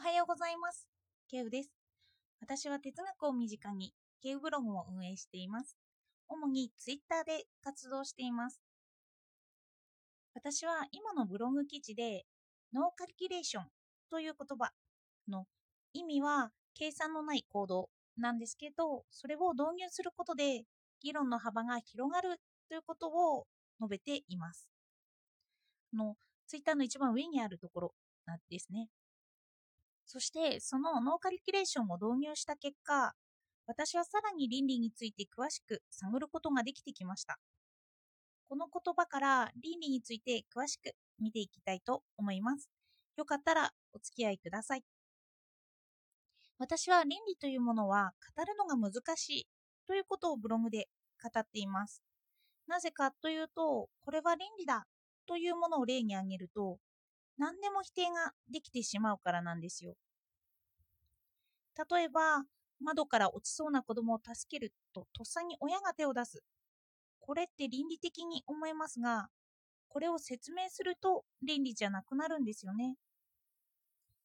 おはようございます。ケウです。私は哲学を身近にケウブログを運営しています。主にツイッターで活動しています。私は今のブログ記事でノーカリキュレーションという言葉の意味は計算のない行動なんですけど、それを導入することで議論の幅が広がるということを述べています。のツイッターの一番上にあるところなんですね。そしてそのノーカリキュレーションを導入した結果、私はさらに倫理について詳しく探ることができてきました。この言葉から倫理について詳しく見ていきたいと思います。よかったらお付き合いください。私は倫理というものは語るのが難しいということをブログで語っています。なぜかというと、これは倫理だというものを例に挙げると、何でも否定ができてしまうからなんですよ。例えば、窓から落ちそうな子供を助けるととっさに親が手を出す。これって倫理的に思えますが、これを説明すると倫理じゃなくなるんですよね。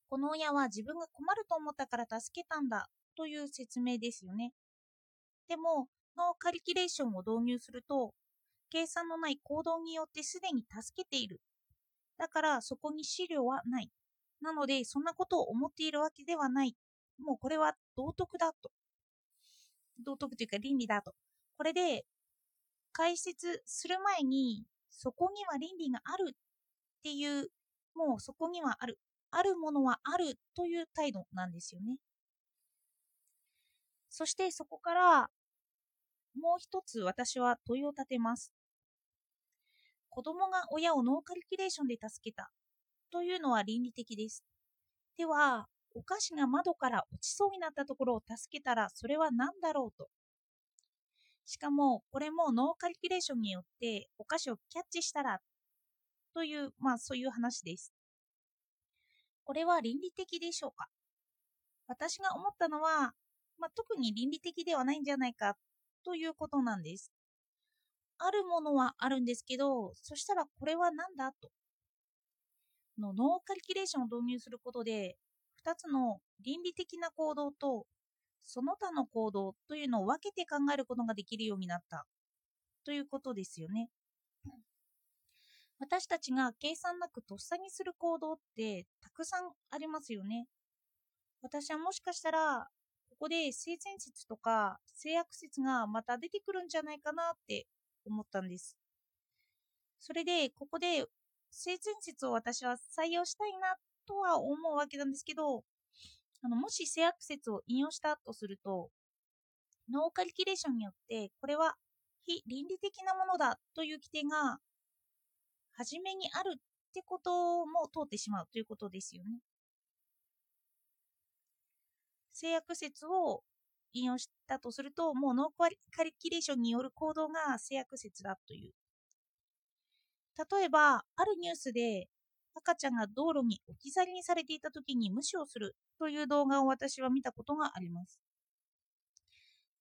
この親は自分が困ると思ったから助けたんだという説明ですよね。でも、ノーカリキュレーションを導入すると、計算のない行動によってすでに助けているだからそこに資料はない。なので、そんなことを思っているわけではない。もうこれは道徳だと。道徳というか倫理だと。これで解説する前に、そこには倫理があるっていう、もうそこにはある。あるものはあるという態度なんですよね。そしてそこからもう一つ私は問いを立てます。子供が親をノーカリキュレーションで助けたというのは倫理的です。では、お菓子が窓から落ちそうになったところを助けたらそれは何だろうと。しかも、これもノーカリキュレーションによってお菓子をキャッチしたらという、まあそういう話です。これは倫理的でしょうか？私が思ったのは、まあ、特に倫理的ではないんじゃないかということなんです。あるものはあるんですけど、そしたらこれは何だと。のノーカリキュレーションを導入することで、2つの倫理的な行動とその他の行動というのを分けて考えることができるようになったということですよね。私たちが計算なくとっさにする行動ってたくさんありますよね。私はもしかしたらここで性善説とか性悪説がまた出てくるんじゃないかなって思ったんです。それで、ここで性善説を私は採用したいなとは思うわけなんですけど、あのもし性悪説を引用したとすると、ノーカリキュレーションによって、これは非倫理的なものだという規定が、初めにあるってことも通ってしまうということですよね。性悪説を引用したとすると、もうノーカリキュレーションによる行動が性悪説だという。例えば、あるニュースで赤ちゃんが道路に置き去りにされていた時に無視をするという動画を私は見たことがあります。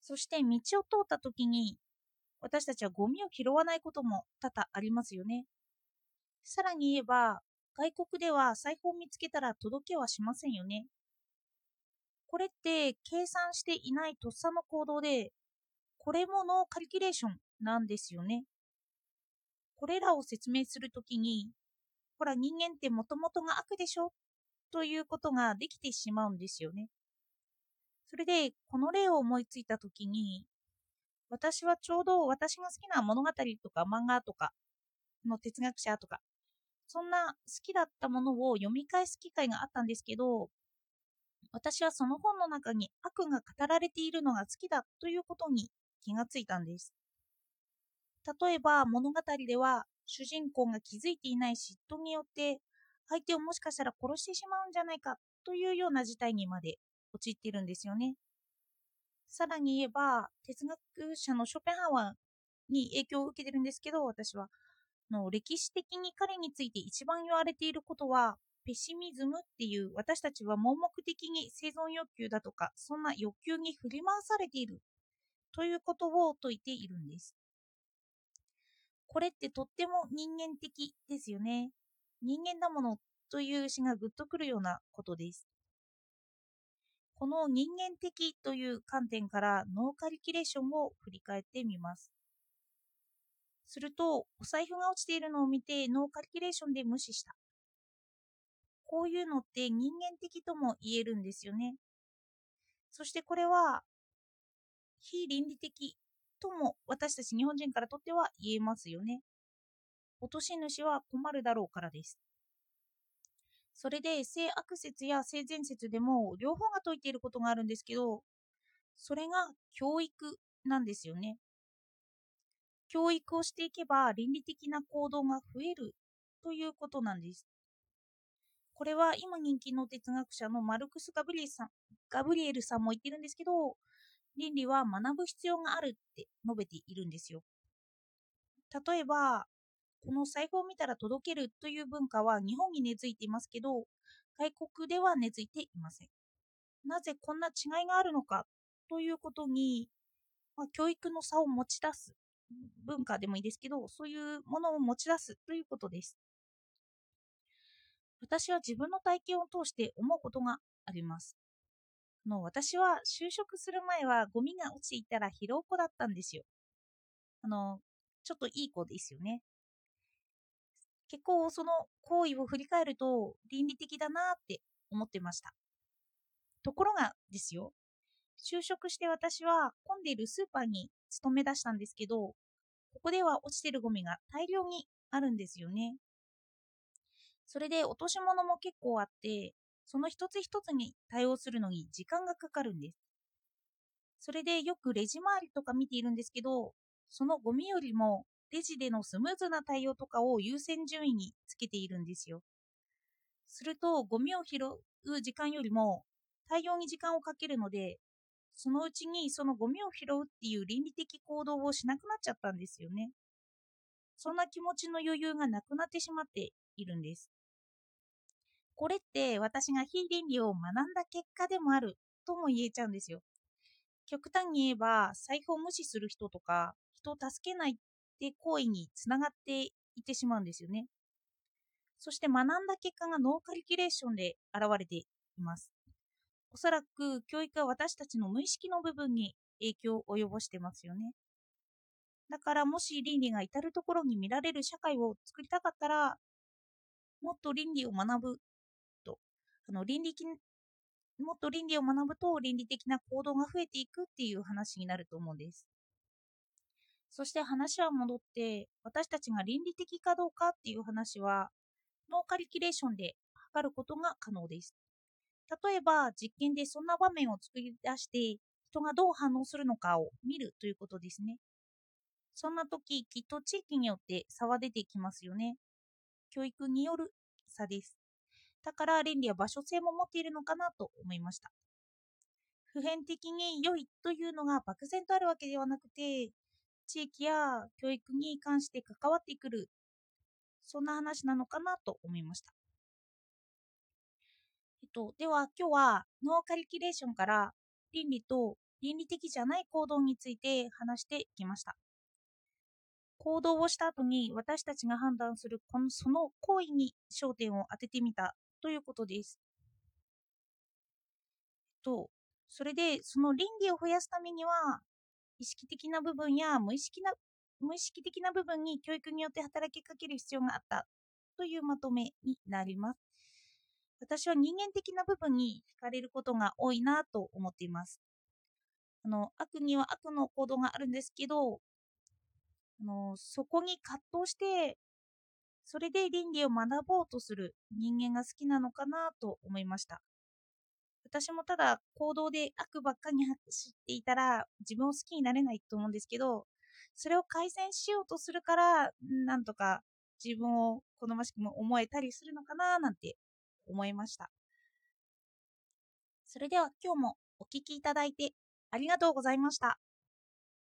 そして道を通った時に私たちはゴミを拾わないことも多々ありますよね。さらに言えば、外国では財布を見つけたら届けはしませんよね。これって計算していないとっさの行動で、これもノーカリキュレーションなんですよね。これらを説明するときに、ほら人間ってもともとが悪でしょ？ということができてしまうんですよね。それで、この例を思いついたときに、私はちょうど私が好きな物語とか漫画とかの哲学者とか、そんな好きだったものを読み返す機会があったんですけど、私はその本の中に悪が語られているのが好きだということに気がついたんです。例えば物語では主人公が気づいていない嫉妬によって相手をもしかしたら殺してしまうんじゃないかというような事態にまで陥っているんですよね。さらに言えば哲学者のショペンハワーに影響を受けてるんですけど私はの歴史的に彼について一番言われていることはペシミズムっていう私たちは盲目的に生存欲求だとかそんな欲求に振り回されているということを説いているんです。これってとっても人間的ですよね。人間だものという詩がグッとくるようなことです。この人間的という観点からノーカリキュレーションを振り返ってみます。すると、お財布が落ちているのを見てノーカリキュレーションで無視した。こういうのって人間的とも言えるんですよね。そしてこれは非倫理的とも私たち日本人からとっては言えますよね。落とし主は困るだろうからです。それで性悪説や性善説でも両方が説いていることがあるんですけど、それが教育なんですよね。教育をしていけば倫理的な行動が増えるということなんです。これは今人気の哲学者のマルクス・ガブリエルさんガブリエルさんも言ってるんですけど、倫理は学ぶ必要があるって述べているんですよ。例えば、この財布を見たら届けるという文化は日本に根付いていますけど、外国では根付いていません。なぜこんな違いがあるのかということに、まあ、教育の差を持ち出す、文化でもいいですけど、そういうものを持ち出すということです。私は自分の体験を通して思うことがあります。の私は就職する前はゴミが落ちていたら拾う子だったんですよ。あの、ちょっといい子ですよね。結構その行為を振り返ると倫理的だなって思ってました。ところがですよ、就職して私は混んでいるスーパーに勤め出したんですけど、ここでは落ちてるゴミが大量にあるんですよね。それで落とし物も結構あって、その一つ一つに対応するのに時間がかかるんです。それでよくレジ周りとか見ているんですけど、そのゴミよりもレジでのスムーズな対応とかを優先順位につけているんですよ。すると、ゴミを拾う時間よりも対応に時間をかけるので、そのうちにそのゴミを拾うっていう倫理的行動をしなくなっちゃったんですよね。そんな気持ちの余裕がなくなってしまっているんです。これって私が非倫理を学んだ結果でもあるとも言えちゃうんですよ。極端に言えば、財布を無視する人とか、人を助けないって行為につながっていってしまうんですよね。そして学んだ結果がノーカリキュレーションで現れています。おそらく教育は私たちの無意識の部分に影響を及ぼしてますよね。だからもし倫理が至るところに見られる社会を作りたかったら、もっと倫理を学ぶと、あの倫理もっと倫理を学ぶと倫理的な行動が増えていくっていう話になると思うんです。そして話は戻って、私たちが倫理的かどうかっていう話は、ノーカリキュレーションで測ることが可能です。例えば、実験でそんな場面を作り出して、人がどう反応するのかを見るということですね。そんな時、きっと地域によって差は出てきますよね。教育による差です。だから倫理は場所性も持っているのかなと思いました。普遍的に良いというのが漠然とあるわけではなくて、地域や教育に関して関わってくる、そんな話なのかなと思いました。えっと、では今日はノーカリキュレーションから倫理と倫理的じゃない行動について話していきました。行動をした後に私たちが判断するこのその行為に焦点を当ててみたということです。と、それでその倫理を増やすためには意識的な部分や無意識な無意識的な部分に教育によって働きかける必要があったというまとめになります。私は人間的な部分に惹かれることが多いなと思っています。あの悪には悪の行動があるんですけど、あのそこに葛藤して、それで倫理を学ぼうとする人間が好きなのかなと思いました。私もただ行動で悪ばっかり走っていたら自分を好きになれないと思うんですけど、それを改善しようとするから、なんとか自分を好ましくも思えたりするのかななんて思いました。それでは今日もお聴きいただいてありがとうございました。